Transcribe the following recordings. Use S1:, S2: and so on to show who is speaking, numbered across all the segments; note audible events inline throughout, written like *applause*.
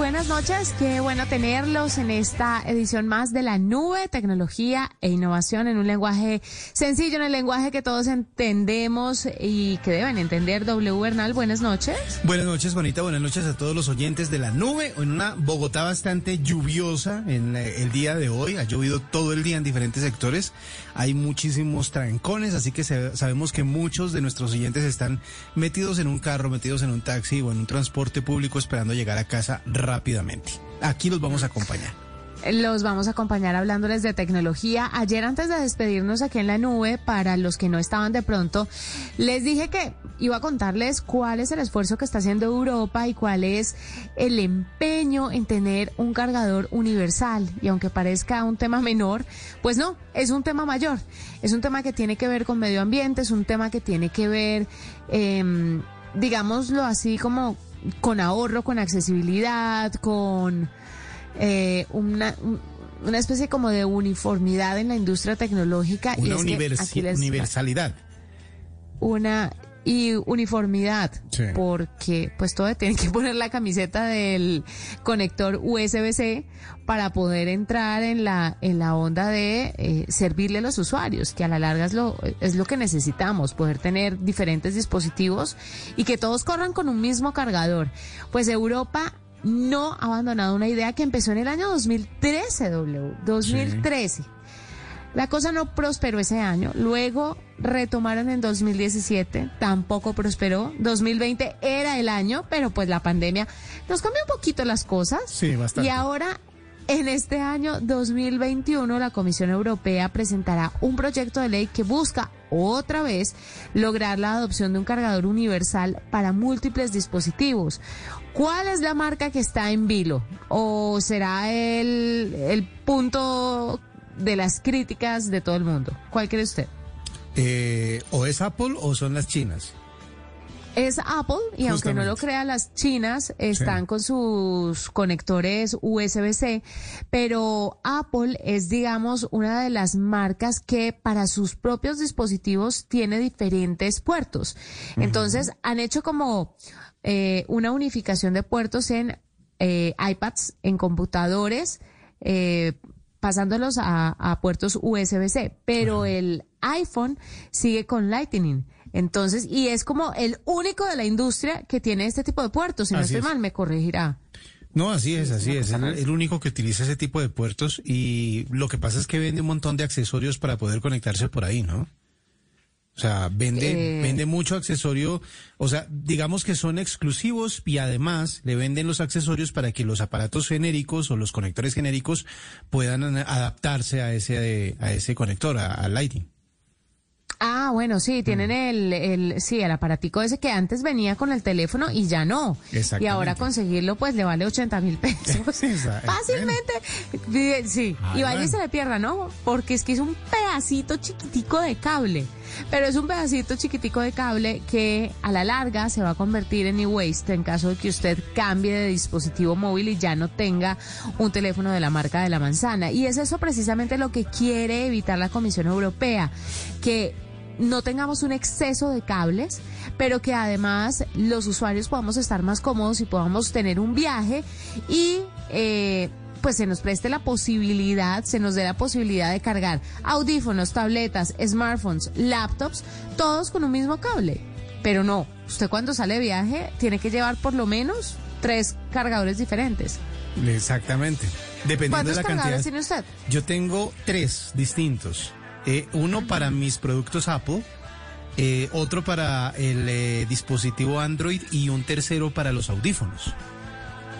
S1: Buenas noches, qué bueno tenerlos en esta edición más de la nube, tecnología e innovación en un lenguaje sencillo, en el lenguaje que todos entendemos y que deben entender. W Bernal, buenas noches.
S2: Buenas noches, bonita, buenas noches a todos los oyentes de la nube, en una Bogotá bastante lluviosa en el día de hoy, ha llovido todo el día en diferentes sectores, hay muchísimos trancones, así que sabemos que muchos de nuestros oyentes están metidos en un carro, metidos en un taxi o en un transporte público esperando llegar a casa rápidamente. Aquí los vamos a acompañar.
S1: Los vamos a acompañar hablándoles de tecnología. Ayer antes de despedirnos aquí en la nube, para los que no estaban de pronto, les dije que iba a contarles cuál es el esfuerzo que está haciendo Europa y cuál es el empeño en tener un cargador universal. Y aunque parezca un tema menor, pues no, es un tema mayor. Es un tema que tiene que ver con medio ambiente, es un tema que tiene que ver, eh, digámoslo así, como con ahorro, con accesibilidad, con eh, una, una especie como de uniformidad en la industria tecnológica.
S2: Una universalidad.
S1: Una y uniformidad, porque pues todo tiene que poner la camiseta del conector USB-C para poder entrar en la en la onda de eh, servirle a los usuarios, que a la larga es lo es lo que necesitamos, poder tener diferentes dispositivos y que todos corran con un mismo cargador. Pues Europa no ha abandonado una idea que empezó en el año 2013, W, 2013. La cosa no prosperó ese año, luego retomaron en 2017, tampoco prosperó. 2020 era el año, pero pues la pandemia nos cambió un poquito las cosas.
S2: Sí, bastante.
S1: Y ahora en este año 2021 la Comisión Europea presentará un proyecto de ley que busca otra vez lograr la adopción de un cargador universal para múltiples dispositivos. ¿Cuál es la marca que está en vilo? ¿O será el, el punto de las críticas de todo el mundo. ¿Cuál cree usted?
S2: Eh, o es Apple o son las chinas.
S1: Es Apple y aunque no lo crea, las chinas están con sus conectores USB-C, pero Apple es, digamos, una de las marcas que para sus propios dispositivos tiene diferentes puertos. Entonces, han hecho como eh, una unificación de puertos en eh, iPads, en computadores, eh, pasándolos a, puertos USB-C, pero el iPhone sigue con Lightning. Entonces, y es como el único de la industria que tiene este tipo de puertos. Si no estoy mal, me corregirá.
S2: No, así es, así es. Es el único que utiliza ese tipo de puertos y lo que pasa es que vende un montón de accesorios para poder conectarse por ahí, ¿no? O sea, vende, eh. vende mucho accesorio, o sea, digamos que son exclusivos y además le venden los accesorios para que los aparatos genéricos o los conectores genéricos puedan adaptarse a ese, a ese conector, a Lighting.
S1: Ah, bueno, sí, tienen mm. el, el, sí, el aparatico ese que antes venía con el teléfono y ya no. Y ahora conseguirlo pues le vale 80 mil *laughs* pesos. Fácilmente. Sí, y vaya y se le pierda, ¿no? Porque es que es un pedacito chiquitico de cable. Pero es un pedacito chiquitico de cable que a la larga se va a convertir en e-waste en caso de que usted cambie de dispositivo móvil y ya no tenga un teléfono de la marca de la manzana. Y es eso precisamente lo que quiere evitar la Comisión Europea, que no tengamos un exceso de cables, pero que además los usuarios podamos estar más cómodos y podamos tener un viaje y eh, pues se nos preste la posibilidad, se nos dé la posibilidad de cargar audífonos, tabletas, smartphones, laptops, todos con un mismo cable. Pero no, usted cuando sale de viaje tiene que llevar por lo menos tres cargadores diferentes.
S2: Exactamente. Dependiendo
S1: ¿Cuántos
S2: de la
S1: cargadores
S2: cantidad.
S1: tiene usted?
S2: Yo tengo tres distintos. Eh, uno para mis productos Apple, eh, otro para el eh, dispositivo Android y un tercero para los audífonos.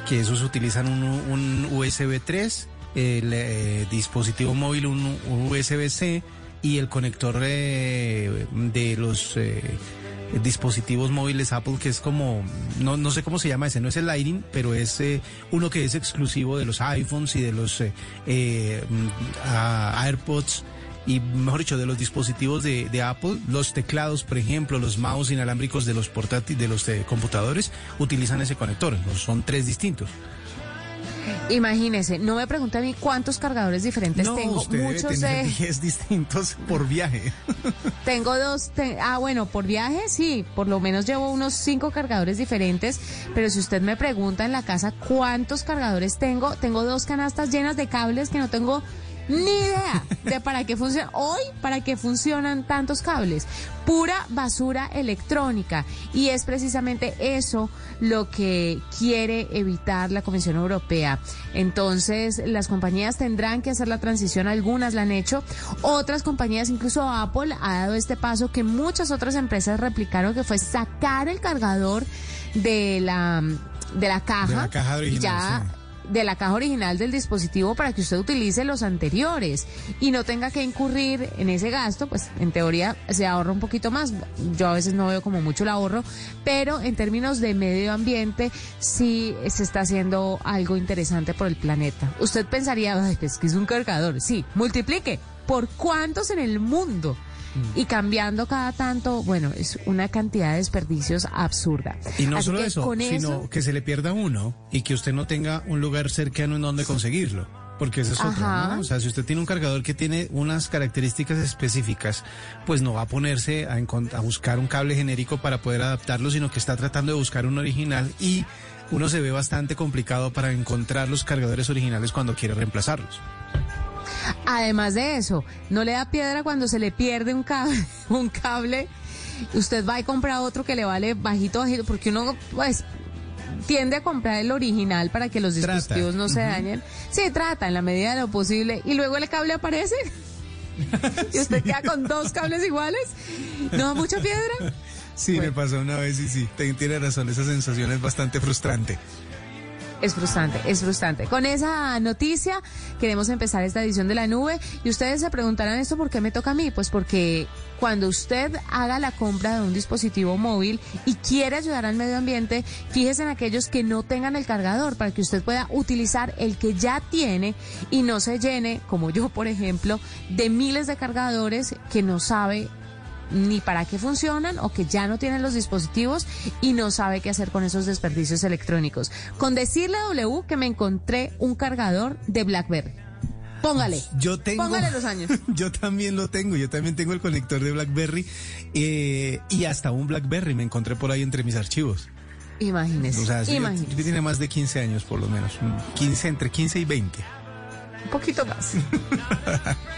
S2: Que esos utilizan un, un USB 3, el dispositivo móvil un USB-C y el conector de los dispositivos móviles Apple que es como, no, no sé cómo se llama ese, no es el Lightning, pero es uno que es exclusivo de los iPhones y de los mm, AirPods y mejor dicho de los dispositivos de, de Apple, los teclados por ejemplo, los mouse inalámbricos de los portátiles, de los eh, computadores utilizan ese conector, ¿no? son tres distintos.
S1: Imagínese, no me pregunte a mí cuántos cargadores diferentes
S2: no,
S1: tengo.
S2: usted debe
S1: Muchos
S2: tener
S1: de... *laughs*
S2: 10 distintos por viaje. *laughs*
S1: Tengo dos, te- ah bueno, por viaje sí, por lo menos llevo unos cinco cargadores diferentes, pero si usted me pregunta en la casa cuántos cargadores tengo, tengo dos canastas llenas de cables que no tengo ni idea de para qué funcionan, hoy para qué funcionan tantos cables, pura basura electrónica y es precisamente eso lo que quiere evitar la Comisión Europea. Entonces, las compañías tendrán que hacer la transición, algunas la han hecho, otras compañías, incluso Apple, ha dado este paso que muchas otras empresas replicaron, que fue sacar el cargador de la, de la caja.
S2: De la caja original,
S1: Ya,
S2: sí.
S1: De la caja original del dispositivo para que usted utilice los anteriores y no tenga que incurrir en ese gasto, pues en teoría se ahorra un poquito más. Yo a veces no veo como mucho el ahorro, pero en términos de medio ambiente sí se está haciendo algo interesante por el planeta. Usted pensaría, "Ay, pues que es un cargador. Sí, multiplique por cuántos en el mundo.
S2: Mm.
S1: Y cambiando cada tanto, bueno, es una cantidad de desperdicios absurda.
S2: Y no
S1: Así
S2: solo
S1: que
S2: eso, sino
S1: eso-
S2: que se le pierda uno y que usted no tenga un lugar cercano en donde conseguirlo. Porque ese es otro,
S1: Ajá.
S2: ¿no? O sea, si usted tiene un cargador que tiene unas características específicas, pues no va a ponerse a, a buscar un cable genérico para poder adaptarlo, sino que está tratando de buscar un original y uno se ve bastante complicado para encontrar los cargadores originales cuando quiere reemplazarlos.
S1: Además de eso, no le da piedra cuando se le pierde un cable, *laughs* un cable. Usted va y compra otro que le vale bajito, bajito, porque uno, pues, tiende a comprar el original para que los
S2: Trata.
S1: dispositivos no se dañen. Sí, trata en la medida de lo posible. Y luego el cable aparece. *laughs* y usted queda con dos cables iguales. ¿No da mucha piedra?
S2: Sí, me pasó una vez y sí, te- tiene razón, esa sensación es bastante frustrante.
S1: Es frustrante, es frustrante. Con esa noticia queremos empezar esta edición de la nube y ustedes se preguntarán esto por qué me toca a mí, pues porque cuando usted haga la compra de un dispositivo móvil y quiere ayudar al medio ambiente, fíjese en aquellos que no tengan el cargador para que usted pueda utilizar el que ya tiene y no se llene, como yo por ejemplo, de miles de cargadores que no sabe ni para qué funcionan o que ya no tienen los dispositivos y no sabe qué hacer con esos desperdicios electrónicos. Con decirle a W que me encontré un cargador de BlackBerry. Póngale.
S2: Yo tengo.
S1: Póngale *laughs* los años.
S2: Yo también lo tengo. Yo también tengo el conector de BlackBerry eh, y hasta un BlackBerry me encontré por ahí entre mis archivos.
S1: Imagínese.
S2: O sea,
S1: imagínese.
S2: yo- tiene más de 15 años por lo menos. 15, entre 15 y 20.
S1: Un poquito más. *laughs*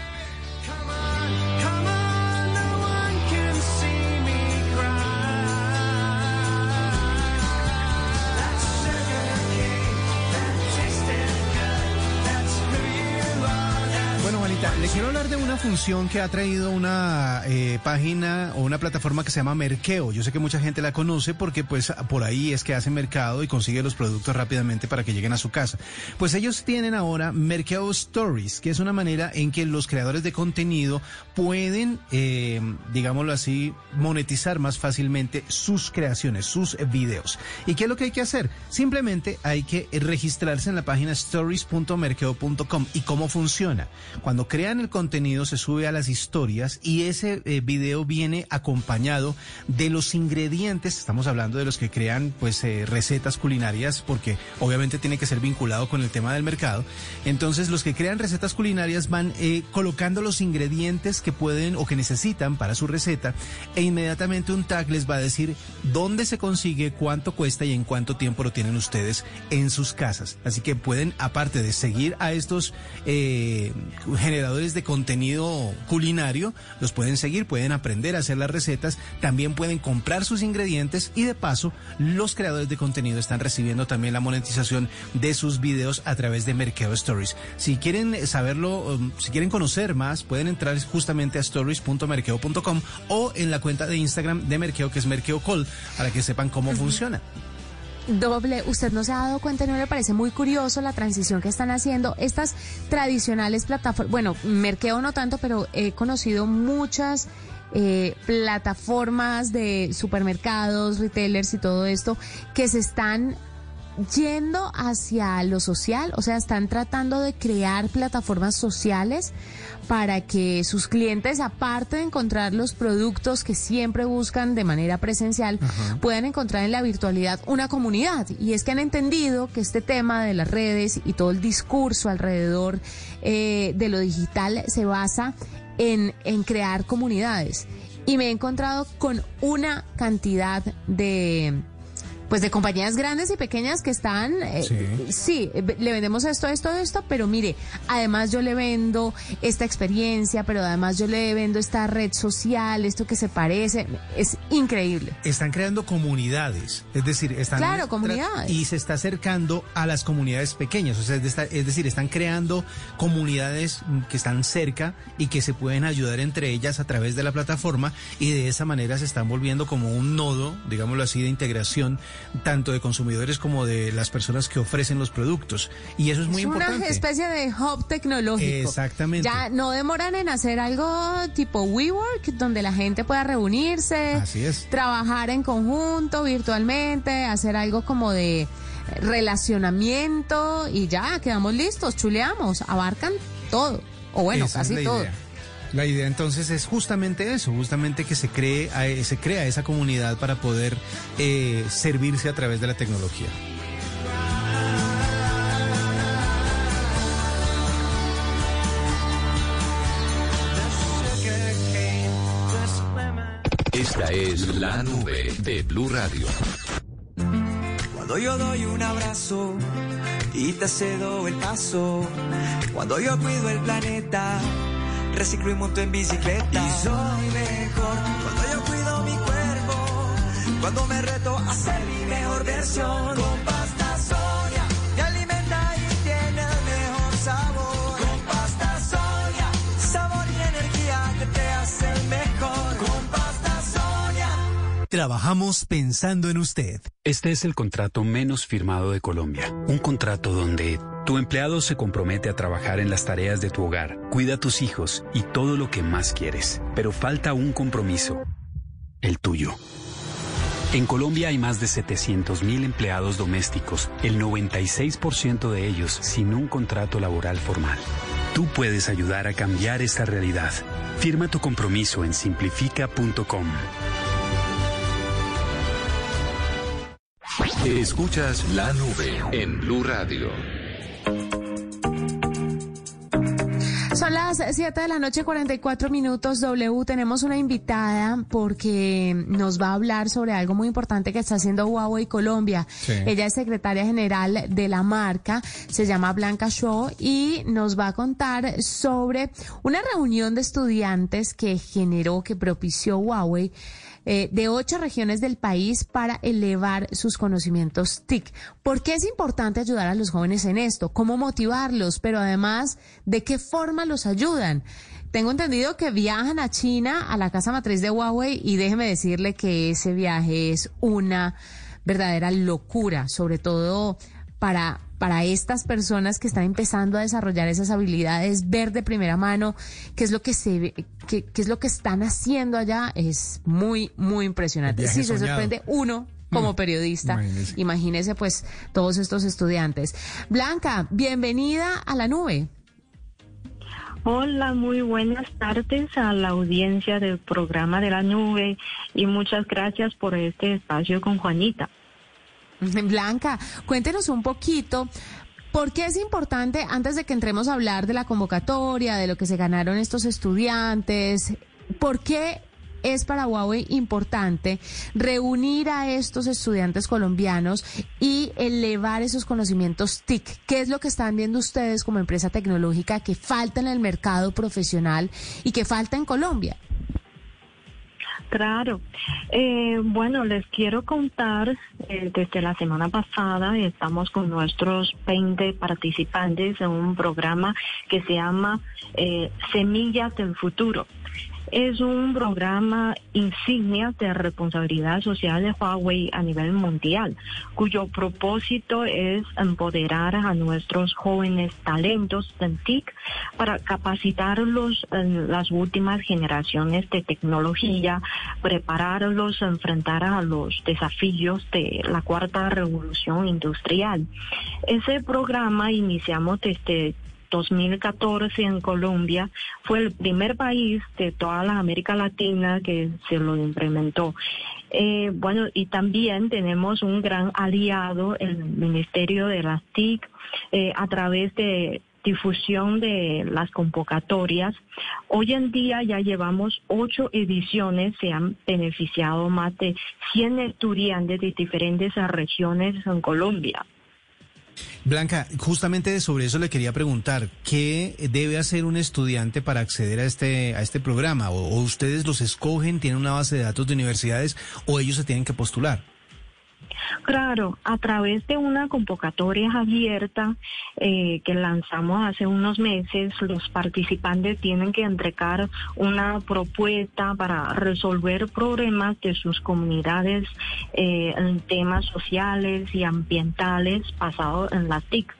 S2: Juanita, le quiero hablar de una función que ha traído una eh, página o una plataforma que se llama Merkeo. Yo sé que mucha gente la conoce porque pues por ahí es que hace mercado y consigue los productos rápidamente para que lleguen a su casa. Pues ellos tienen ahora Merkeo Stories, que es una manera en que los creadores de contenido pueden, eh, digámoslo así, monetizar más fácilmente sus creaciones, sus videos. ¿Y qué es lo que hay que hacer? Simplemente hay que registrarse en la página stories.merkeo.com. ¿Y cómo funciona? Cuando crean el contenido se sube a las historias y ese eh, video viene acompañado de los ingredientes, estamos hablando de los que crean pues eh, recetas culinarias porque obviamente tiene que ser vinculado con el tema del mercado. Entonces los que crean recetas culinarias van eh, colocando los ingredientes que pueden o que necesitan para su receta e inmediatamente un tag les va a decir dónde se consigue, cuánto cuesta y en cuánto tiempo lo tienen ustedes en sus casas. Así que pueden, aparte de seguir a estos generadores de contenido culinario, los pueden seguir, pueden aprender a hacer las recetas, también pueden comprar sus ingredientes y de paso los creadores de contenido están recibiendo también la monetización de sus videos a través de Merkeo Stories. Si quieren saberlo, um, si quieren conocer más, pueden entrar justamente a stories.merkeo.com o en la cuenta de Instagram de Merkeo que es Merkeo Call para que sepan cómo funciona.
S1: Doble, usted no se ha dado cuenta, no le parece muy curioso la transición que están haciendo estas tradicionales plataformas. Bueno, Merkeo no tanto, pero he conocido muchas eh, plataformas de supermercados, retailers y todo esto que se están yendo hacia lo social, o sea, están tratando de crear plataformas sociales para que sus clientes, aparte de encontrar los productos que siempre buscan de manera presencial, puedan encontrar en la virtualidad una comunidad. Y es que han entendido que este tema de las redes y todo el discurso alrededor eh, de lo digital se basa en, en crear comunidades. Y me he encontrado con una cantidad de pues de compañías grandes y pequeñas que están, eh, sí. le vendemos esto, esto, esto, pero mire, además yo le vendo esta experiencia, pero además yo le vendo esta red social, esto que se parece, es increíble.
S2: Están creando comunidades, es decir, están...
S1: Claro, comunidades.
S2: Y se está acercando a las comunidades pequeñas, o sea, es decir, están creando comunidades que están cerca y que se pueden ayudar entre ellas a través de la plataforma y de esa manera se están volviendo como un nodo, digámoslo así, de integración tanto de consumidores como de las personas que ofrecen los productos. Y eso es muy importante.
S1: Una especie de hub tecnológico.
S2: Exactamente.
S1: Ya no demoran en hacer algo tipo WeWork, donde la gente pueda reunirse,
S2: Así es.
S1: trabajar en conjunto, virtualmente, hacer algo como de relacionamiento y ya, quedamos listos, chuleamos, abarcan todo, o bueno, casi todo.
S2: La idea entonces es justamente eso, justamente que se cree, se crea esa comunidad para poder eh, servirse a través de la tecnología.
S3: Esta es la nube de Blue Radio.
S4: Cuando yo doy un abrazo y te cedo el paso, cuando yo cuido el planeta reciclo y monto en bicicleta. Y soy mejor cuando yo cuido mi cuerpo, cuando me reto a ser mi mejor versión.
S2: Trabajamos pensando en usted.
S5: Este es el contrato menos firmado de Colombia. Un contrato donde tu empleado se compromete a trabajar en las tareas de tu hogar, cuida a tus hijos y todo lo que más quieres. Pero falta un compromiso, el tuyo. En Colombia hay más de 700.000 empleados domésticos, el 96% de ellos sin un contrato laboral formal. Tú puedes ayudar a cambiar esta realidad. Firma tu compromiso en simplifica.com.
S3: Escuchas la nube en Blue Radio.
S1: Son las 7 de la noche, 44 minutos. W, tenemos una invitada porque nos va a hablar sobre algo muy importante que está haciendo Huawei Colombia. Ella es secretaria general de la marca, se llama Blanca Shaw y nos va a contar sobre una reunión de estudiantes que generó, que propició Huawei eh, de ocho regiones del país para elevar sus conocimientos TIC. ¿Por qué es importante ayudar a los jóvenes en esto? ¿Cómo motivarlos? Pero además, ¿de qué forma los ayudan? Tengo entendido que viajan a China, a la casa matriz de Huawei, y déjeme decirle que ese viaje es una verdadera locura, sobre todo para, para estas personas que están empezando a desarrollar esas habilidades, ver de primera mano qué es lo que se qué, qué es lo que están haciendo allá, es muy, muy impresionante. Sí, se sorprende uno como mm, periodista. Imagínese. pues todos estos estudiantes. Blanca, bienvenida a la nube.
S6: Hola, muy buenas tardes a la audiencia del programa de la nube y muchas gracias por este espacio con Juanita. *laughs*
S1: Blanca, cuéntenos un poquito. ¿Por qué es importante, antes de que entremos a hablar de la convocatoria, de lo que se ganaron estos estudiantes, por qué es para Huawei importante reunir a estos estudiantes colombianos y elevar esos conocimientos TIC. ¿Qué es lo que están viendo ustedes como empresa tecnológica que falta en el mercado profesional y que falta en Colombia?
S6: Claro. Eh, bueno, les quiero contar, eh, desde la semana pasada estamos con nuestros 20 participantes en un programa que se llama eh, Semillas del Futuro es un programa insignia de responsabilidad social de Huawei a nivel mundial, cuyo propósito es empoderar a nuestros jóvenes talentos en TIC para capacitarlos en las últimas generaciones de tecnología, prepararlos a enfrentar a los desafíos de la cuarta revolución industrial. Ese programa iniciamos desde 2014 en Colombia fue el primer país de toda la América Latina que se lo implementó. Eh, bueno, y también tenemos un gran aliado, el Ministerio de las TIC, eh, a través de difusión de las convocatorias. Hoy en día ya llevamos ocho ediciones, se han beneficiado más de 100 estudiantes de diferentes regiones en Colombia.
S2: Blanca, justamente sobre eso le quería preguntar, ¿qué debe hacer un estudiante para acceder a este, a este programa? ¿O, ustedes los escogen, tienen una base de datos de universidades o ellos se tienen que postular?
S6: Claro, a través de una convocatoria abierta eh, que lanzamos hace unos meses, los participantes tienen que entregar una propuesta para resolver problemas de sus comunidades eh, en temas sociales y ambientales basados en las TIC.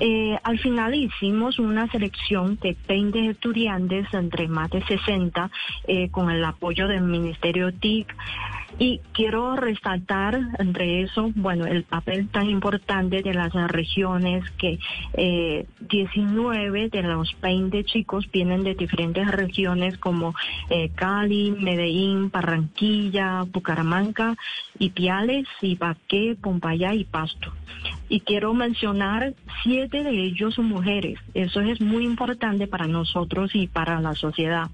S6: Eh, al final hicimos una selección de 20 estudiantes entre más de 60 con el apoyo del Ministerio TIC. Y quiero resaltar entre eso, bueno, el papel tan importante de las regiones que eh, 19 de los 20 chicos vienen de diferentes regiones como eh, Cali, Medellín, Barranquilla, Bucaramanga, Ipiales, Ibaqué, Pompaya y Pasto. Y quiero mencionar siete de ellos son mujeres. Eso es muy importante para nosotros y para la sociedad.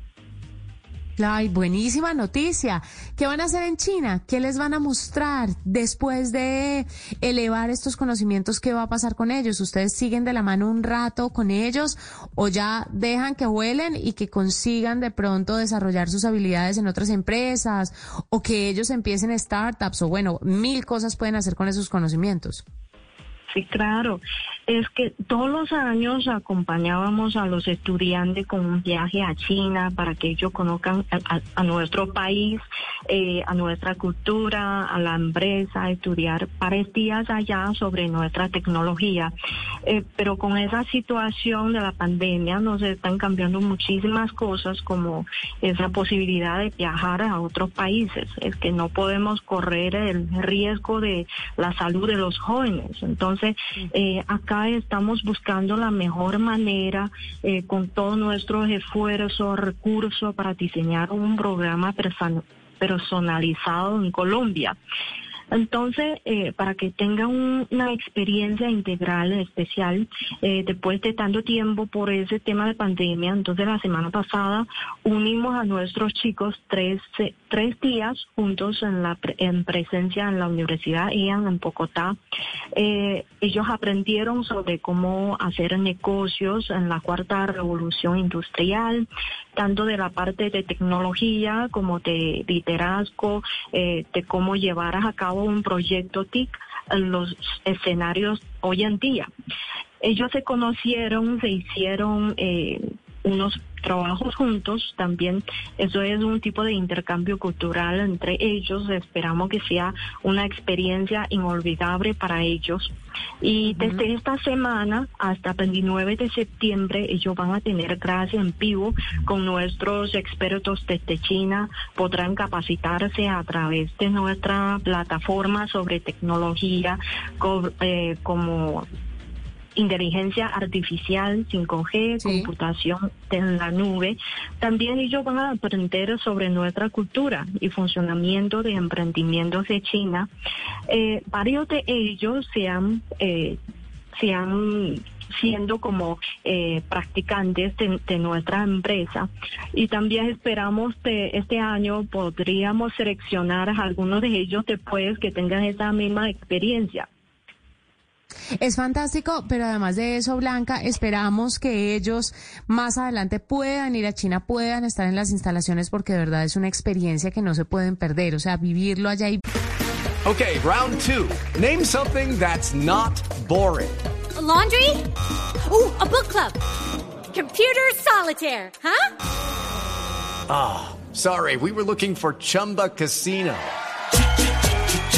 S1: Ay, buenísima noticia. ¿Qué van a hacer en China? ¿Qué les van a mostrar después de elevar estos conocimientos? ¿Qué va a pasar con ellos? ¿Ustedes siguen de la mano un rato con ellos o ya dejan que vuelen y que consigan de pronto desarrollar sus habilidades en otras empresas o que ellos empiecen startups o bueno, mil cosas pueden hacer con esos conocimientos?
S6: Sí, claro. Es que todos los años acompañábamos a los estudiantes con un viaje a China para que ellos conozcan a, nuestro país, eh, a nuestra cultura, a la empresa, estudiar varios allá sobre nuestra tecnología. Eh, pero con esa situación de la pandemia nos están cambiando muchísimas cosas como esa posibilidad de viajar a otros países. Es que no podemos correr el riesgo de la salud de los jóvenes. Entonces, eh, acá estamos buscando la mejor manera, eh, con todos nuestros esfuerzos, recursos, para diseñar un programa personalizado en Colombia. Entonces, eh, para que tengan una experiencia integral especial, eh, después de tanto tiempo por ese tema de pandemia, entonces la semana pasada unimos a nuestros chicos tres, tres días juntos en, la, en presencia en la Universidad IAN en Bogotá. Eh, ellos aprendieron sobre cómo hacer negocios en la cuarta revolución industrial, tanto de la parte de tecnología como de liderazgo, de cómo llevar a cabo un proyecto TIC en los escenarios hoy en día. Ellos se conocieron, se hicieron eh, unos trabajos juntos también. Eso es un tipo de intercambio cultural entre ellos. Esperamos que sea una experiencia inolvidable para ellos. Y desde esta semana hasta el 29 de septiembre ellos van a tener clase en vivo con nuestros expertos desde China. Podrán capacitarse a través de nuestra plataforma sobre tecnología eh, como inteligencia artificial, 5G, computación en la nube. También ellos van a aprender sobre nuestra cultura y funcionamiento de emprendimientos de China. Eh, varios de ellos se han, eh, se han siendo como eh, practicantes de, de nuestra empresa. Y también esperamos que este año podríamos seleccionar a algunos de ellos después que tengan esa misma experiencia.
S1: Es fantástico, pero además de eso, Blanca, esperamos que ellos más adelante puedan ir a China, puedan estar en las instalaciones, porque de verdad es una experiencia que no se pueden perder, o sea, vivirlo allá y...
S7: Okay, round two. Name something that's not boring.
S8: A laundry? Ooh, a book club. Computer solitaire, huh?
S7: Ah, oh, sorry, we were looking for Chumba Casino.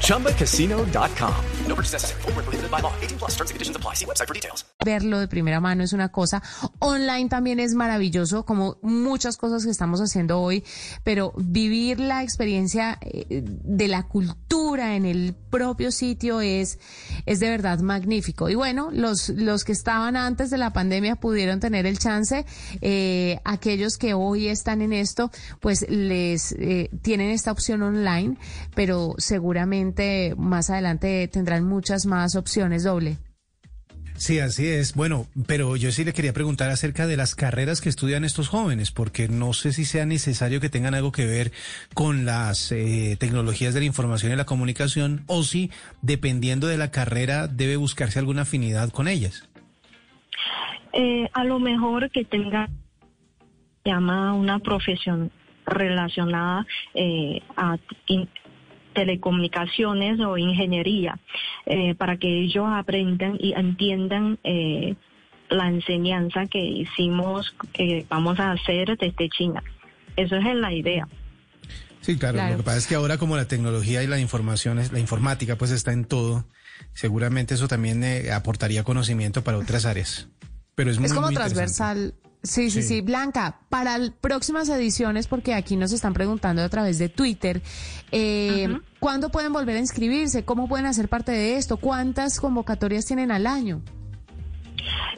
S7: ChumbaCasino.com. No purchase necessary. Full prohibited by law. 18 plus terms and conditions apply. See website for details.
S1: Verlo de primera mano es una cosa. Online también es maravilloso, como muchas cosas que estamos haciendo hoy, pero vivir la experiencia eh, de la cultura en el propio sitio es, es de verdad magnífico. Y bueno, los, los que estaban antes de la pandemia pudieron tener el chance. Eh, aquellos que hoy están en esto, pues les eh, tienen esta opción online, pero seguramente más adelante tendrán muchas más opciones doble.
S2: Sí, así es. Bueno, pero yo sí le quería preguntar acerca de las carreras que estudian estos jóvenes, porque no sé si sea necesario que tengan algo que ver con las eh, tecnologías de la información y la comunicación, o si, dependiendo de la carrera, debe buscarse alguna afinidad con ellas.
S6: Eh, a lo mejor que tenga, llama una profesión relacionada eh, a telecomunicaciones o ingeniería, eh, para que ellos aprendan y entiendan eh, la enseñanza que hicimos, que vamos a hacer desde China. Eso es la idea.
S2: Sí, claro, Lo que pasa es que ahora como la tecnología y la información, la informática, pues está en todo, seguramente eso también eh, aportaría conocimiento para otras áreas. Pero es, muy,
S1: es como
S2: muy
S1: transversal. Sí, sí, sí, Blanca, para próximas ediciones, porque aquí nos están preguntando a través de Twitter, eh, ¿cuándo pueden volver a inscribirse? ¿Cómo pueden hacer parte de esto? ¿Cuántas convocatorias tienen al año?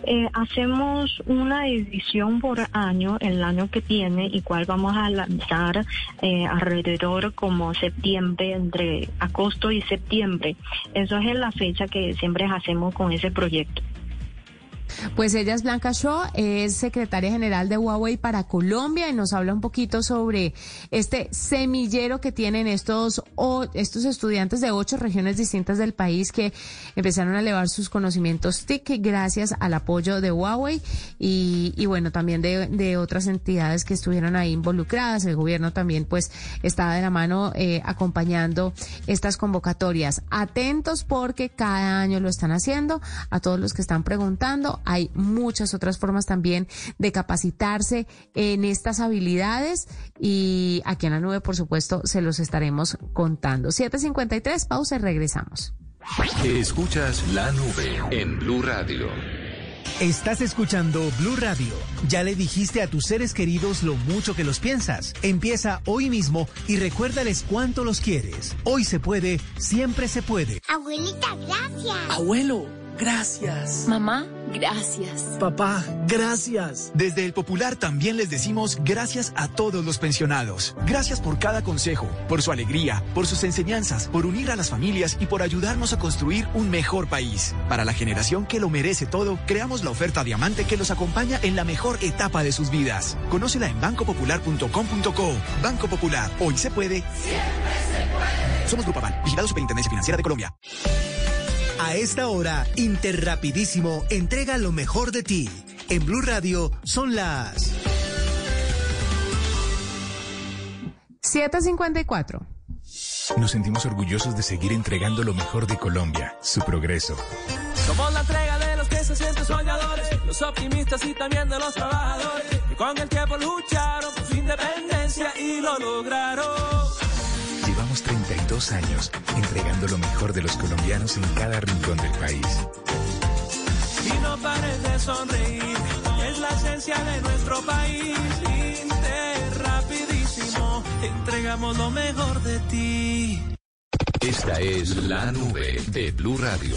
S6: Eh, hacemos una edición por año el año que viene, igual vamos a lanzar eh, alrededor como septiembre, entre agosto y septiembre. Eso es la fecha que siempre hacemos con ese proyecto.
S1: Pues ella es Blanca Shaw, es secretaria general de Huawei para Colombia y nos habla un poquito sobre este semillero que tienen estos, estos estudiantes de ocho regiones distintas del país que empezaron a elevar sus conocimientos TIC gracias al apoyo de Huawei y, bueno, también de, otras entidades que estuvieron ahí involucradas. El gobierno también pues estaba de la mano eh, acompañando estas convocatorias. Atentos porque cada año lo están haciendo. A todos los que están preguntando, hay muchas otras formas también de capacitarse en estas habilidades y aquí en la nube, por supuesto, se los estaremos contando. 753, pausa y regresamos.
S3: Escuchas la nube en Blue Radio.
S9: Estás escuchando Blue Radio. Ya le dijiste a tus seres queridos lo mucho que los piensas. Empieza hoy mismo y recuérdales cuánto los quieres. Hoy se puede, siempre se puede.
S10: Abuelita, gracias.
S11: Abuelo, gracias.
S12: Mamá. Gracias.
S11: Papá, gracias.
S13: Desde el Popular también les decimos gracias a todos los pensionados. Gracias por cada consejo, por su alegría, por sus enseñanzas, por unir a las familias y por ayudarnos a construir un mejor país. Para la generación que lo merece todo, creamos la oferta Diamante que los acompaña en la mejor etapa de sus vidas. Conócela en bancopopular.com.co. Banco Popular, hoy se puede.
S14: Siempre se puede.
S13: Somos Grupo Aval, vigilado Superintendencia Financiera de Colombia.
S9: A esta hora, Interrapidísimo entrega lo mejor de ti. En Blue Radio son las
S1: 754.
S15: Nos sentimos orgullosos de seguir entregando lo mejor de Colombia, su progreso.
S16: Somos la entrega de los que se sienten soñadores, los optimistas y también de los trabajadores, que con el tiempo lucharon por su independencia y lo lograron.
S15: Llevamos 32 años entregando lo mejor de los colombianos en cada rincón del país.
S16: Y no pares de sonreír, es la esencia de nuestro país. Inter rapidísimo, entregamos lo mejor de ti.
S3: Esta es la nube de Blue Radio.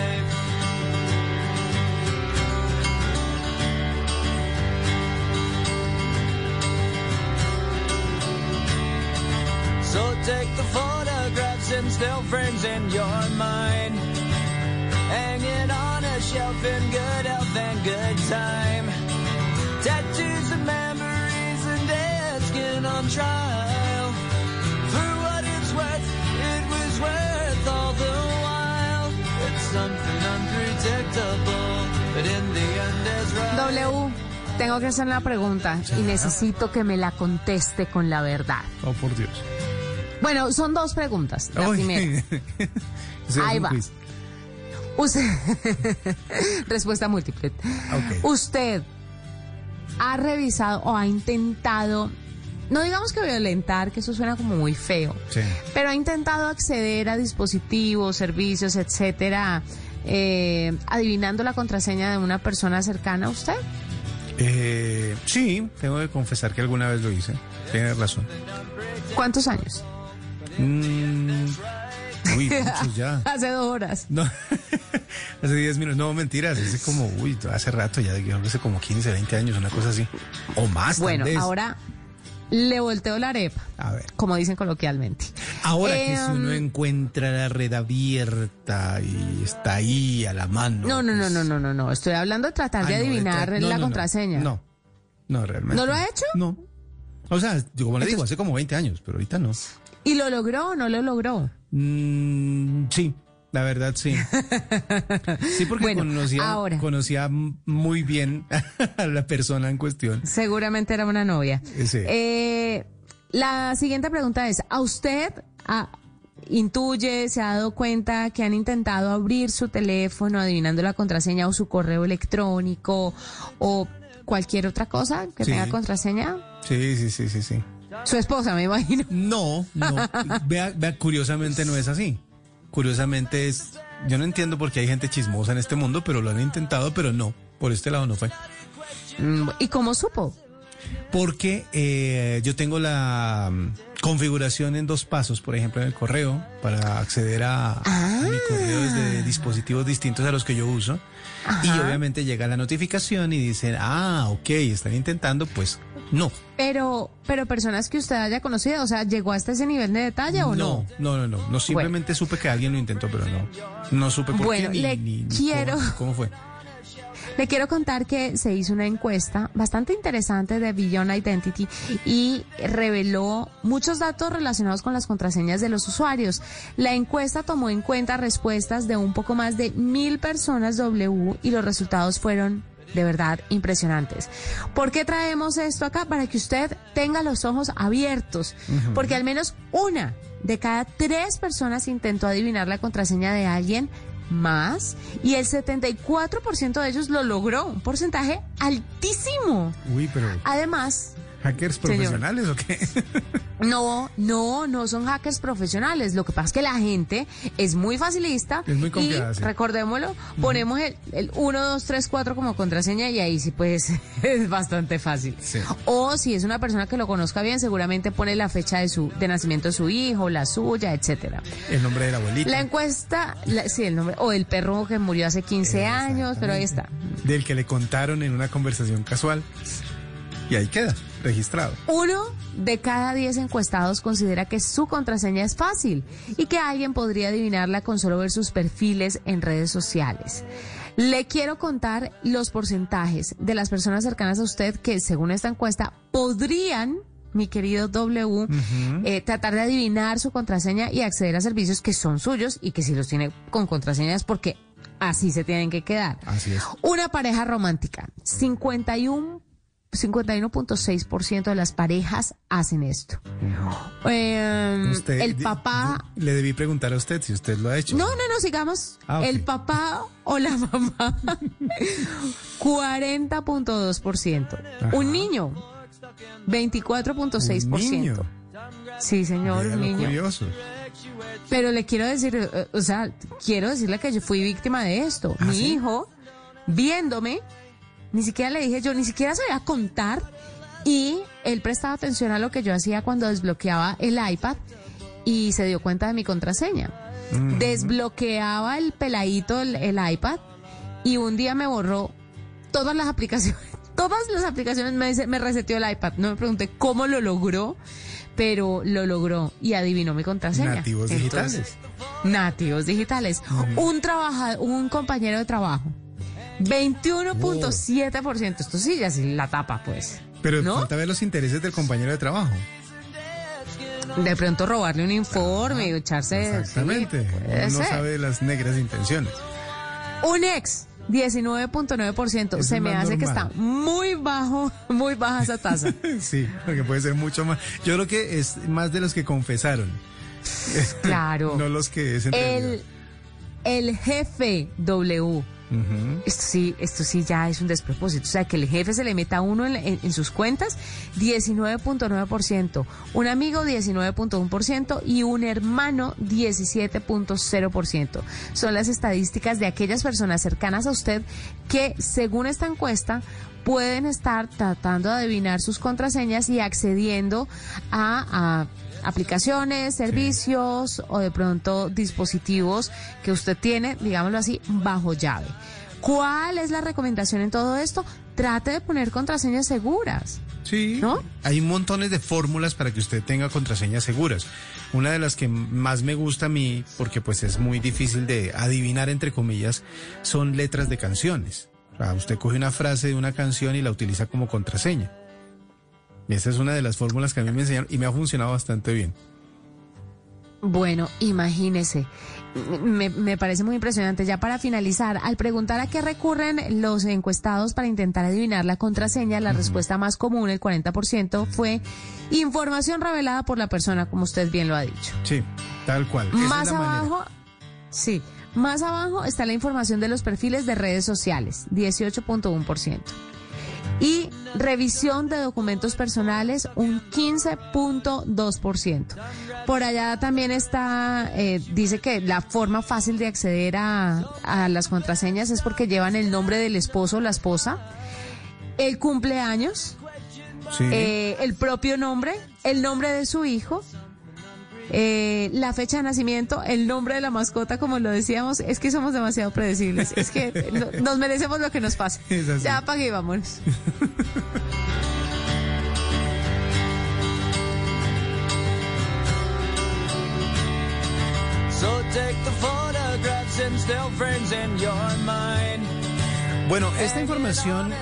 S16: Take the photographs and still frames in your mind. Hang it on a shelf in good health and good time. Tattoos of memories and dead skin on trial. For what it's worth, it was worth all the while. It's something unpredictable, but in the end is right.
S1: W, tengo que hacer una pregunta y necesito que me la conteste con la verdad.
S2: Oh, por Dios.
S1: Bueno, son dos preguntas. La
S2: Uy.
S1: primera. *laughs* Ahí va.
S2: quiz.
S1: Usted, *laughs* respuesta múltiple. Usted ha revisado o ha intentado, no digamos que violentar, que eso suena como muy feo,
S2: Sí.
S1: pero ha intentado acceder a dispositivos, servicios, etcétera, eh, adivinando la contraseña de una persona cercana a usted.
S2: Eh, sí, tengo que confesar que alguna vez lo hice. Tienes razón.
S1: ¿Cuántos años?
S2: Mm, uy, muchos ya. *laughs*
S1: Hace dos horas.
S2: No, *laughs* hace 10 minutos. No, mentiras. Hace como, uy, hace rato ya, hace como 15, 20 años, una cosa así. O más, tal
S1: Bueno,
S2: vez.
S1: ahora le volteo la arepa,
S2: A ver.
S1: como dicen coloquialmente.
S2: Ahora que si uno
S1: um,
S2: encuentra la red abierta y está ahí a la mano.
S1: No, no, no, no, no, no, no. Estoy hablando de tratar
S2: Ah,
S1: de
S2: no,
S1: adivinar
S2: tra- no,
S1: la
S2: no,
S1: contraseña.
S2: No, no, realmente.
S1: ¿No lo ha hecho?
S2: No. O sea, como le digo, hace como 20 años, pero ahorita no.
S1: ¿Y lo logró o no lo logró?
S2: Mm, sí, la verdad sí. *laughs* Sí, porque
S1: Bueno,
S2: conocía,
S1: ahora.
S2: conocía muy bien *laughs* a la persona en cuestión.
S1: Seguramente era una novia.
S2: Sí.
S1: Eh, la siguiente pregunta es, ¿a usted intuye, se ha dado cuenta que han intentado abrir su teléfono adivinando la contraseña o su correo electrónico o cualquier otra cosa que
S2: Sí.
S1: tenga contraseña?
S2: Sí, sí, sí, sí, sí.
S1: Su esposa, me imagino.
S2: No, no. Vea, vea, curiosamente no es así. Curiosamente es. Yo no entiendo por qué hay gente chismosa en este mundo, pero lo han intentado, pero no. Por este lado no fue.
S1: Mm, ¿Y cómo supo?
S2: Porque eh, yo tengo la mm, configuración en dos pasos, por ejemplo, en el correo, para acceder a, a mi correo desde dispositivos distintos a los que yo uso. Y obviamente llega la notificación y dicen, ah, ok, están intentando, pues no.
S1: Pero, pero personas que usted haya conocido, o sea, ¿llegó hasta ese nivel de detalle o no?
S2: No, no, no, no. No simplemente supe que alguien lo intentó, pero no. No supe por
S1: Bueno,
S2: qué
S1: le
S2: ni- ni
S1: quiero-
S2: cómo, cómo fue. *laughs*
S1: Le quiero contar que se hizo una encuesta bastante interesante de Beyond Identity y reveló muchos datos relacionados con las contraseñas de los usuarios. La encuesta tomó en cuenta respuestas de un poco más de mil personas W y los resultados fueron de verdad impresionantes. ¿Por qué traemos esto acá? Para que usted tenga los ojos abiertos, porque al menos una de cada tres personas intentó adivinar la contraseña de alguien más y el 74% de ellos lo logró, un porcentaje altísimo.
S2: Uy, pero
S1: Además,
S2: hackers
S1: Señor.
S2: profesionales o qué? *laughs*
S1: no, no, no son hackers profesionales. Lo que pasa es que la gente es muy facilista.
S2: Es muy
S1: y
S2: confiada, sí.
S1: recordémoslo, ponemos el, el 1, 2, 3, 4 como contraseña y ahí sí pues *laughs* es bastante fácil. O si es una persona que lo conozca bien, seguramente pone la fecha de su de nacimiento de su hijo, la suya, etcétera.
S2: El nombre de la abuelita.
S1: La encuesta, la- sí, el nombre, o el perro que murió hace 15 años, pero ahí está.
S2: Del que le contaron en una conversación casual. Y ahí queda, registrado.
S1: Uno de cada diez encuestados considera que su contraseña es fácil y que alguien podría adivinarla con solo ver sus perfiles en redes sociales. Le quiero contar los porcentajes de las personas cercanas a usted que, según esta encuesta, podrían, mi querido W, eh, tratar de adivinar su contraseña y acceder a servicios que son suyos y que si los tiene con contraseñas porque así se tienen que quedar.
S2: Así es.
S1: Una pareja romántica, 51 51.6% de las parejas hacen esto. Eh,
S2: Usted-
S1: el papá...
S2: Le debí preguntar a usted si usted lo ha hecho.
S1: No, no, no, sigamos.
S2: Ah.
S1: El papá o la *laughs* mamá. 40.2%.
S2: Ajá.
S1: Un niño. 24.6%.
S2: Un niño.
S1: Sí, señor, un niño.
S2: curioso.
S1: Pero le quiero decir, eh, o sea, quiero decirle que yo fui víctima de esto.
S2: ¿Ah,
S1: Mi
S2: sí?
S1: hijo, viéndome, ni siquiera le dije yo, ni siquiera sabía contar y él prestaba atención a lo que yo hacía cuando desbloqueaba el iPad y se dio cuenta de mi contraseña. Desbloqueaba el peladito el, el iPad y un día me borró todas las aplicaciones. *laughs* Todas las aplicaciones me, dice- me reseteó el iPad. No me pregunté cómo lo logró, pero lo logró y adivinó mi contraseña.
S2: Nativos
S1: Entonces,
S2: digitales.
S1: Nativos digitales. Un trabaja, un compañero de trabajo. 21.7%. Esto sí ya sí la tapa, pues.
S2: Pero
S1: ¿No?
S2: falta ver los intereses del compañero de trabajo.
S1: De pronto robarle un informe y echarse.
S2: Exactamente.
S1: sí,
S2: no sabe las negras intenciones.
S1: Un ex. 19.9%.
S2: es
S1: Se me hace que está muy bajo, *laughs* muy baja esa tasa. *laughs*
S2: Sí, porque puede ser mucho más. Yo creo que es más de los que confesaron.
S1: Claro. *laughs*
S2: no los que es.
S1: El, el jefe W. Esto sí, esto sí ya es un despropósito. O sea, que el jefe se le meta a uno en, en- en sus cuentas, 19.9%. Un amigo, 19.1%. Y un hermano, 17.0%. Son las estadísticas de aquellas personas cercanas a usted que, según esta encuesta, pueden estar tratando de adivinar sus contraseñas y accediendo a aplicaciones, servicios o de pronto dispositivos que usted tiene, digámoslo así, bajo llave. ¿Cuál es la recomendación en todo esto? Trate de poner contraseñas seguras.
S2: Sí.
S1: ¿No?
S2: Hay montones de fórmulas para que usted tenga contraseñas seguras. Una de las que más me gusta a mí, porque pues es muy difícil de adivinar entre comillas, son letras de canciones. O sea, usted coge una frase de una canción y la utiliza como contraseña. Esa es una de las fórmulas que a mí me enseñaron y me ha funcionado bastante bien.
S1: Bueno, imagínese. Me, me parece muy impresionante. Ya para finalizar, al preguntar a qué recurren los encuestados para intentar adivinar la contraseña, la respuesta más común, el 40%, fue información revelada por la persona, como usted bien lo ha dicho.
S2: Sí, tal cual.
S1: Más
S2: manera.
S1: abajo, sí, más abajo está la información de los perfiles de redes sociales, 18.1%. Y revisión de documentos personales, un 15.2%. Por allá también está, eh, dice que la forma fácil de acceder a, a las contraseñas es porque llevan el nombre del esposo o la esposa, el cumpleaños,
S2: Sí.
S1: eh, el propio nombre, el nombre de su hijo, eh, la fecha de nacimiento, el nombre de la mascota, como lo decíamos, es que somos demasiado predecibles. Es que *laughs* no- nos merecemos lo que nos pase. Ya apague y vámonos.
S16: So take the photographs and still frames in your mind.
S2: Bueno, esta información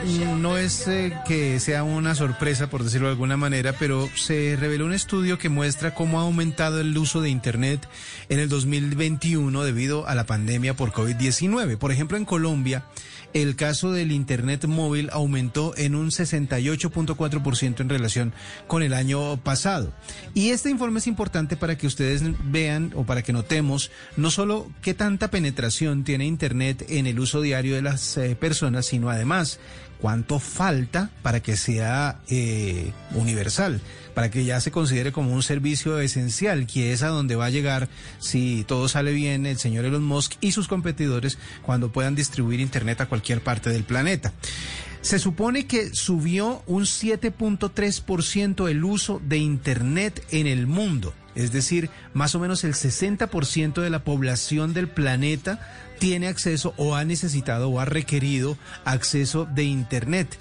S2: no es eh, que sea una sorpresa, por decirlo de alguna manera, pero se reveló un estudio que muestra cómo ha aumentado el uso de Internet en el 2021 debido a la pandemia por COVID-19. Por ejemplo, en Colombia, el caso del Internet móvil aumentó en un 68.4% en relación con el año pasado. Y este informe es importante para que ustedes vean o para que notemos no solo qué tanta penetración tiene Internet en el uso diario de las eh, personas, sino además cuánto falta para que sea eh, universal, para que ya se considere como un servicio esencial, que es a donde va a llegar, si todo sale bien, el señor Elon Musk y sus competidores cuando puedan distribuir Internet a cualquier parte del planeta. Se supone que subió un 7.3% el uso de Internet en el mundo. Es decir, más o menos el 60% de la población del planeta tiene acceso o ha necesitado o ha requerido acceso de Internet.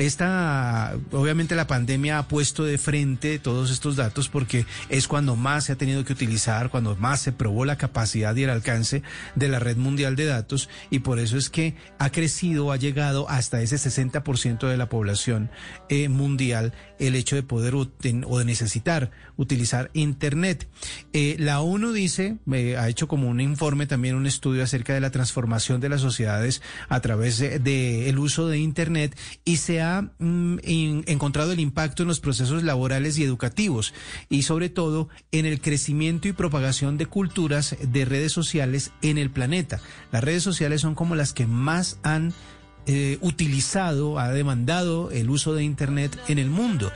S2: Esta, obviamente la pandemia ha puesto de frente todos estos datos porque es cuando más se ha tenido que utilizar, cuando más se probó la capacidad y el alcance de la red mundial de datos y por eso es que ha crecido, ha llegado hasta ese 60% de la población eh, mundial el hecho de poder o de necesitar utilizar Internet. Eh, la ONU dice, eh, ha hecho como un informe también, un estudio acerca de la transformación de las sociedades a través del uso de Internet y se ha mm, en- encontrado el impacto en los procesos laborales y educativos y sobre todo en el crecimiento y propagación de culturas de redes sociales en el planeta. Las redes sociales son como las que más han eh, utilizado, ha demandado el uso de Internet en el mundo.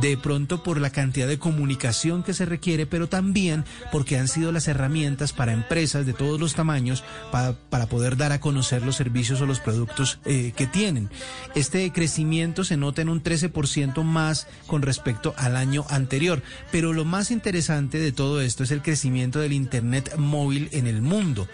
S2: De pronto por la cantidad de comunicación que se requiere, pero también porque han sido las herramientas para empresas de todos los tamaños para, para poder dar a conocer los servicios o los productos eh, que tienen. Este crecimiento se nota en un 13% más con respecto al año anterior. Pero lo más interesante de todo esto es el crecimiento del Internet móvil en el mundo.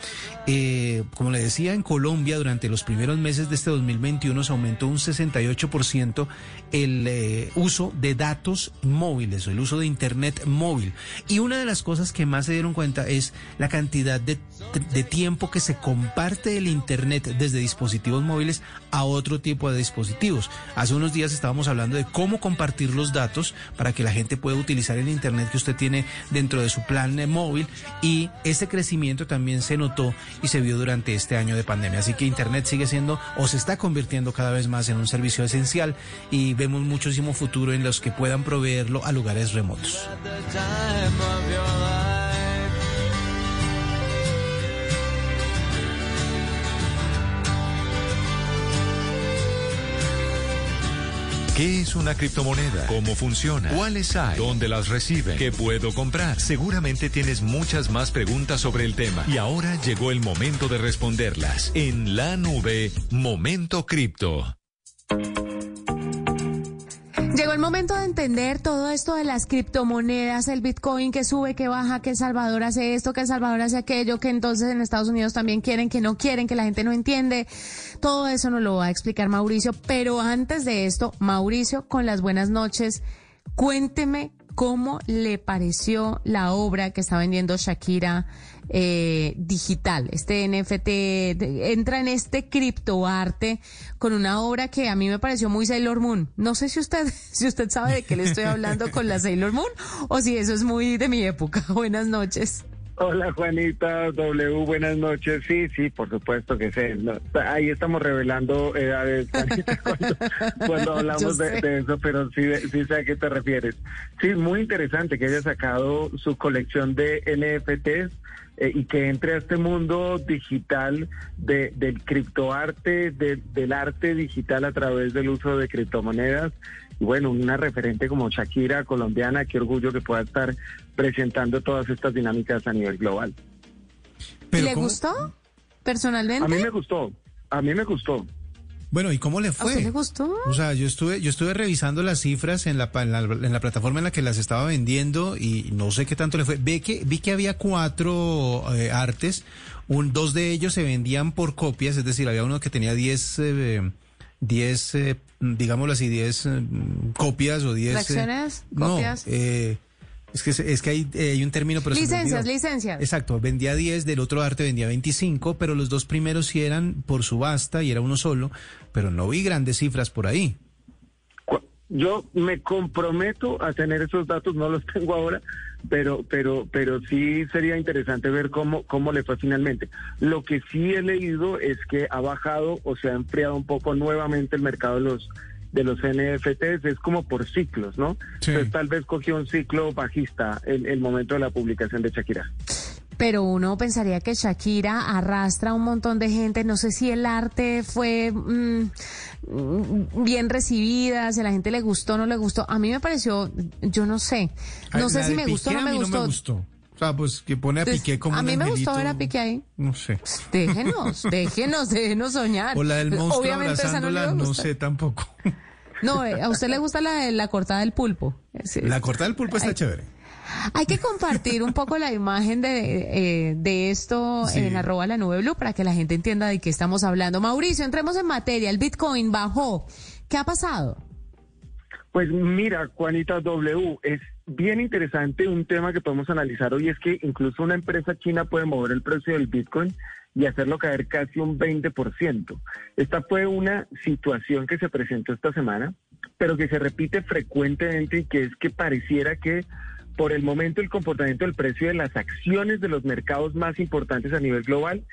S2: Eh, como le decía, en Colombia durante los primeros meses de este 2021 se aumentó un 68% el eh, uso de datos móviles o el uso de Internet móvil. Y una de las cosas que más se dieron cuenta es la cantidad de, de tiempo que se comparte el Internet desde dispositivos móviles a otro tipo de dispositivos. Hace unos días estábamos hablando de cómo compartir los datos para que la gente pueda utilizar el Internet que usted tiene dentro de su plan eh, móvil y ese crecimiento también se notó y se vio durante este año de pandemia. Así que Internet sigue siendo o se está convirtiendo cada vez más en un servicio esencial y vemos muchísimo futuro en los que puedan proveerlo a lugares remotos.
S3: ¿Qué es una criptomoneda? ¿Cómo funciona? ¿Cuáles hay? ¿Dónde las reciben? ¿Qué puedo comprar? Seguramente tienes muchas más preguntas sobre el tema. Y ahora llegó el momento de responderlas. En la nube, Momento Cripto.
S1: Llegó el momento de entender todo esto de las criptomonedas, el Bitcoin que sube, que baja, que El Salvador hace esto, que El Salvador hace aquello, que entonces en Estados Unidos también quieren, que no quieren, que la gente no entiende. Todo eso nos lo va a explicar Mauricio. Pero antes de esto, Mauricio, con las buenas noches, cuénteme cómo le pareció la obra que está vendiendo Shakira eh, digital. Este NFT de- entra en este criptoarte con una obra que a mí me pareció muy Sailor Moon. No sé si usted, *laughs* si usted sabe de qué le estoy hablando con la Sailor Moon o si eso es muy de mi época. *laughs* Buenas noches.
S10: Hola Juanita, W, buenas noches. Sí, sí, por supuesto que sé. No, ahí estamos revelando edades, *laughs* Juanita, cuando, cuando hablamos de eso, pero sí, sí sé a qué te refieres. Sí, muy interesante que haya sacado su colección de NFTs eh, y que entre a este mundo digital de, del criptoarte, de- del arte digital a través del uso de criptomonedas. Y bueno, una referente como Shakira, colombiana, qué orgullo que pueda estar presentando todas estas dinámicas a nivel global.
S1: ¿Le gustó personalmente?
S10: A mí me gustó, a mí me gustó.
S2: Bueno, ¿y cómo le
S1: ¿A
S2: fue?
S1: usted le gustó?
S2: O sea, yo estuve, yo estuve revisando las cifras en la, en la, en la plataforma en la que las estaba vendiendo y no sé qué tanto le fue. Vi que, vi que había cuatro eh, artes, un, dos de ellos se vendían por copias, es decir, había uno que tenía 10, eh, 10 eh, digámoslo así, 10 eh, copias o 10... eh,
S1: ¿Fracciones?
S2: no,
S1: ¿Copias?
S2: eh, es que, es que hay, eh, hay un término... Pero
S1: licencias, licencias.
S2: Exacto, vendía 10, del otro arte vendía 25, pero los dos primeros sí eran por subasta y era uno solo, pero no vi grandes cifras por ahí.
S10: Yo me comprometo a tener esos datos, no los *laughs* tengo ahora, pero pero pero sí sería interesante ver cómo cómo le fue finalmente. Lo que sí he leído es que ha bajado o se ha enfriado un poco nuevamente el mercado de los de los NFTs, es como por ciclos, ¿no? Entonces tal vez cogió un ciclo bajista el, el momento de la publicación de Shakira.
S1: Pero uno pensaría que Shakira arrastra a un montón de gente. No sé si el arte fue mm, mm, bien recibida, si a la gente le gustó o no le gustó. A mí me pareció, yo no sé. No sé si me gustó o no
S2: a
S1: me
S2: mí
S1: gustó.
S2: No me gustó. O sea, pues que pone a
S1: Entonces,
S2: Piqué como
S1: a
S2: un
S1: mí me gustó ver a Piqué ahí.
S2: No sé.
S1: Déjenos, déjenos, déjenos soñar.
S2: O la del monstruo
S1: Obviamente esa no le
S2: abrazándola,
S1: va a
S2: no
S1: gustar.
S2: sé tampoco.
S1: No, eh, a usted le gusta la, de la cortada del pulpo. Sí.
S2: La cortada del pulpo está chévere.
S1: Hay que compartir un poco la imagen de, eh, de esto
S2: Sí.
S1: en arroba la nube blue para que la gente entienda de qué estamos hablando. Mauricio, entremos en materia. El Bitcoin bajó. ¿Qué ha pasado?
S10: Pues mira, Juanita W, es bien interesante un tema que podemos analizar hoy, es que incluso una empresa china puede mover el precio del Bitcoin y hacerlo caer casi un 20%. Esta fue una situación que se presentó esta semana, pero que se repite frecuentemente y que es que pareciera que por el momento el comportamiento del precio de las acciones de los mercados más importantes a nivel global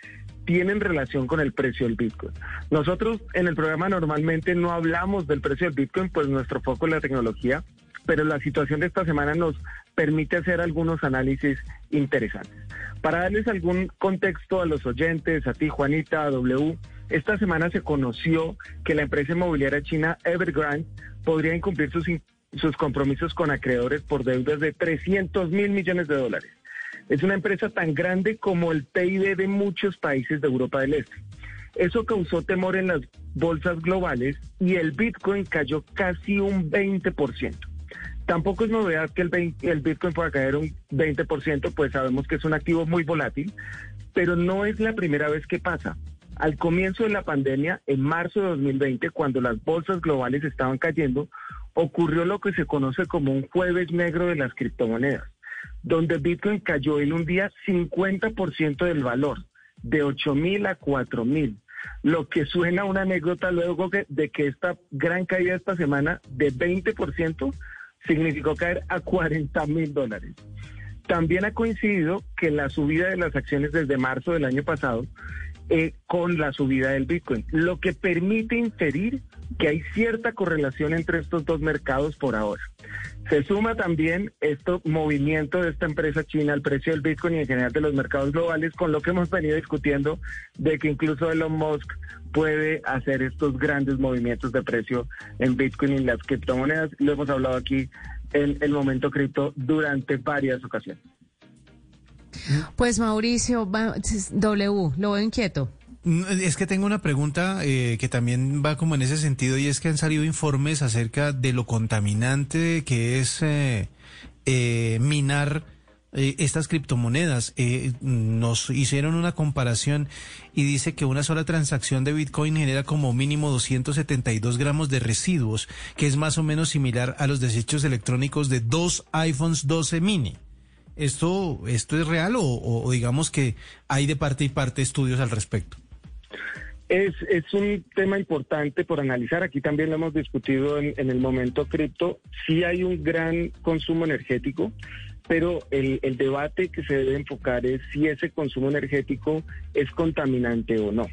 S10: tienen relación con el precio del Bitcoin. Nosotros en el programa normalmente no hablamos del precio del Bitcoin, pues nuestro foco es la tecnología, pero la situación de esta semana nos permite hacer algunos análisis interesantes. Para darles algún contexto a los oyentes, a ti Juanita, a W, esta semana se conoció que la empresa inmobiliaria china Evergrande podría incumplir sus, sus compromisos con acreedores por deudas de 300 mil millones de dólares. Es una empresa tan grande como el PIB de muchos países de Europa del Este. Eso causó temor en las bolsas globales y el Bitcoin cayó casi un 20%. Tampoco es novedad que el, Bitcoin pueda caer un 20%, pues sabemos que es un activo muy volátil, pero no es la primera vez que pasa. Al comienzo de la pandemia, en marzo de 2020, cuando las bolsas globales estaban cayendo, ocurrió lo que se conoce como un jueves negro de las criptomonedas, donde Bitcoin cayó en un día 50% del valor, de 8 mil a 4 mil. Lo que suena una anécdota luego de que esta gran caída esta semana de 20% significó caer a 40 mil dólares. También ha coincidido que la subida de las acciones desde marzo del año pasado eh, con la subida del Bitcoin, lo que permite inferir que hay cierta correlación entre estos dos mercados por ahora. Se suma también este movimiento de esta empresa china al precio del Bitcoin y en general de los mercados globales, con lo que hemos venido discutiendo de que incluso Elon Musk puede hacer estos grandes movimientos de precio en Bitcoin y en las criptomonedas. Lo hemos hablado aquí en el momento cripto durante varias ocasiones.
S1: Pues Mauricio, W, lo veo inquieto.
S2: Es que tengo una pregunta eh, que también va como en ese sentido y es que han salido informes acerca de lo contaminante que es eh, eh, minar estas criptomonedas. nos hicieron una comparación y dice que una sola transacción de Bitcoin genera como mínimo 272 gramos de residuos, que es más o menos similar a los desechos electrónicos de dos iPhones 12 mini. ¿Esto, esto es real o, digamos que hay de parte y parte estudios al respecto?
S10: Es, es un tema importante por analizar. Aquí también lo hemos discutido en, el momento cripto. Sí hay un gran consumo energético, pero el, debate que se debe enfocar es si ese consumo energético es contaminante o no.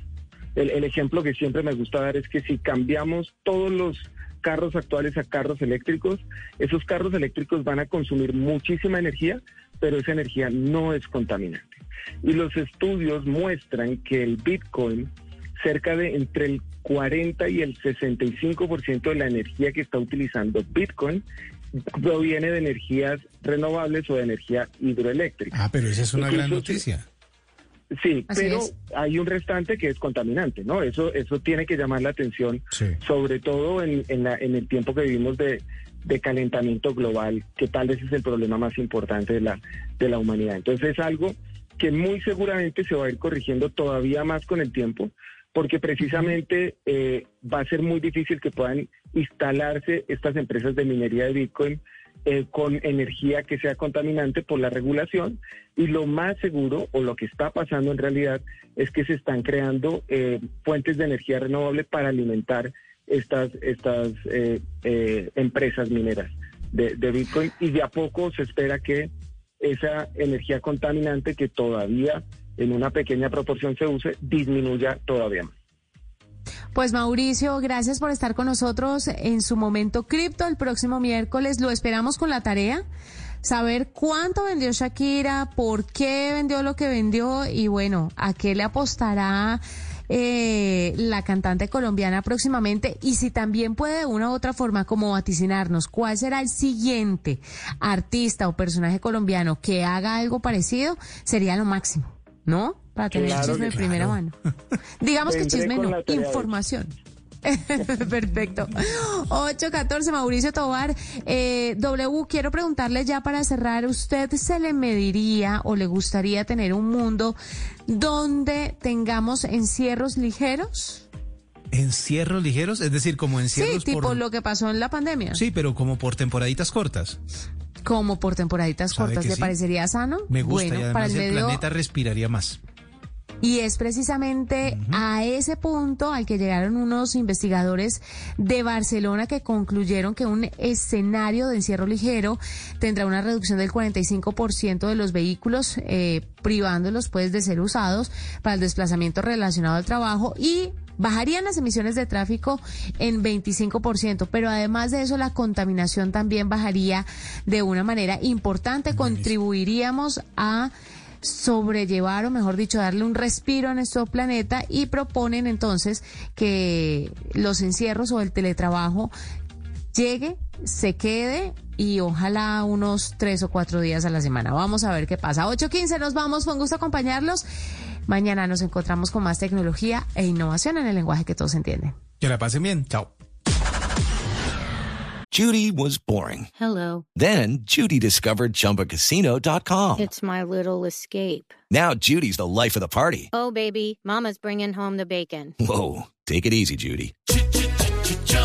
S10: El, el ejemplo que siempre me gusta dar es que si cambiamos todos los carros actuales a carros eléctricos, esos carros eléctricos van a consumir muchísima energía, pero esa energía no es contaminante. Y los estudios muestran que el Bitcoin, cerca de entre el 40 y el 65% de la energía que está utilizando Bitcoin proviene de energías renovables o de energía hidroeléctrica.
S2: Ah, pero esa es una gran noticia.
S10: Sí, pero hay un restante que es contaminante, ¿no? Eso eso tiene que llamar la atención, sobre todo en, en, la, en el tiempo que vivimos de, de calentamiento global, que tal vez es el problema más importante de la, de la humanidad. Entonces es algo que muy seguramente se va a ir corrigiendo todavía más con el tiempo, porque precisamente eh, va a ser muy difícil que puedan instalarse estas empresas de minería de Bitcoin eh, con energía que sea contaminante por la regulación. Y lo más seguro o lo que está pasando en realidad es que se están creando eh, fuentes de energía renovable para alimentar estas, estas eh, eh, empresas mineras de, Bitcoin. Y de a poco se espera que esa energía contaminante que todavía en una pequeña proporción se use disminuya todavía más.
S1: Pues Mauricio, gracias por estar con nosotros en su momento cripto el próximo miércoles. Lo esperamos con la tarea, saber cuánto vendió Shakira, por qué vendió lo que vendió y bueno, a qué le apostará eh, la cantante colombiana próximamente y si también puede de una u otra forma como vaticinarnos cuál será el siguiente artista o personaje colombiano que haga algo parecido, sería lo máximo, ¿no? Para tener chisme de primera mano. Digamos que chisme no, información. *laughs* Perfecto. 814, Mauricio Tobar. Eh, w, quiero preguntarle ya para cerrar, ¿usted se le mediría o le gustaría tener un mundo donde tengamos encierros ligeros?
S2: ¿Encierros ligeros? Es decir, como encierros
S1: Sí, tipo lo que pasó en la pandemia.
S2: Sí, pero como por temporaditas cortas.
S1: Como por temporaditas cortas, ¿le parecería sano?
S2: Me gusta y además el planeta respiraría más.
S1: Y es precisamente a ese punto al que llegaron unos investigadores de Barcelona que concluyeron que un escenario de encierro ligero tendrá una reducción del 45% de los vehículos, eh, privándolos pues de ser usados para el desplazamiento relacionado al trabajo y bajarían las emisiones de tráfico en 25%, pero además de eso la contaminación también bajaría de una manera importante, contribuiríamos a sobrellevar o mejor dicho darle un respiro a nuestro planeta y proponen entonces que los encierros o el teletrabajo llegue, se quede y ojalá unos tres o cuatro días a la semana. Vamos a ver qué pasa. 8.15 nos vamos, fue un gusto acompañarlos. Mañana nos encontramos con más tecnología e innovación en el lenguaje que todos entienden.
S2: Que la pasen bien. Chao.
S7: Judy was boring.
S17: Hello.
S7: Then Judy discovered ChumbaCasino.com.
S17: It's my little escape.
S7: Now Judy's the life of the party.
S17: Oh, baby, Mama's bringing home the bacon.
S7: Whoa, take it easy, Judy.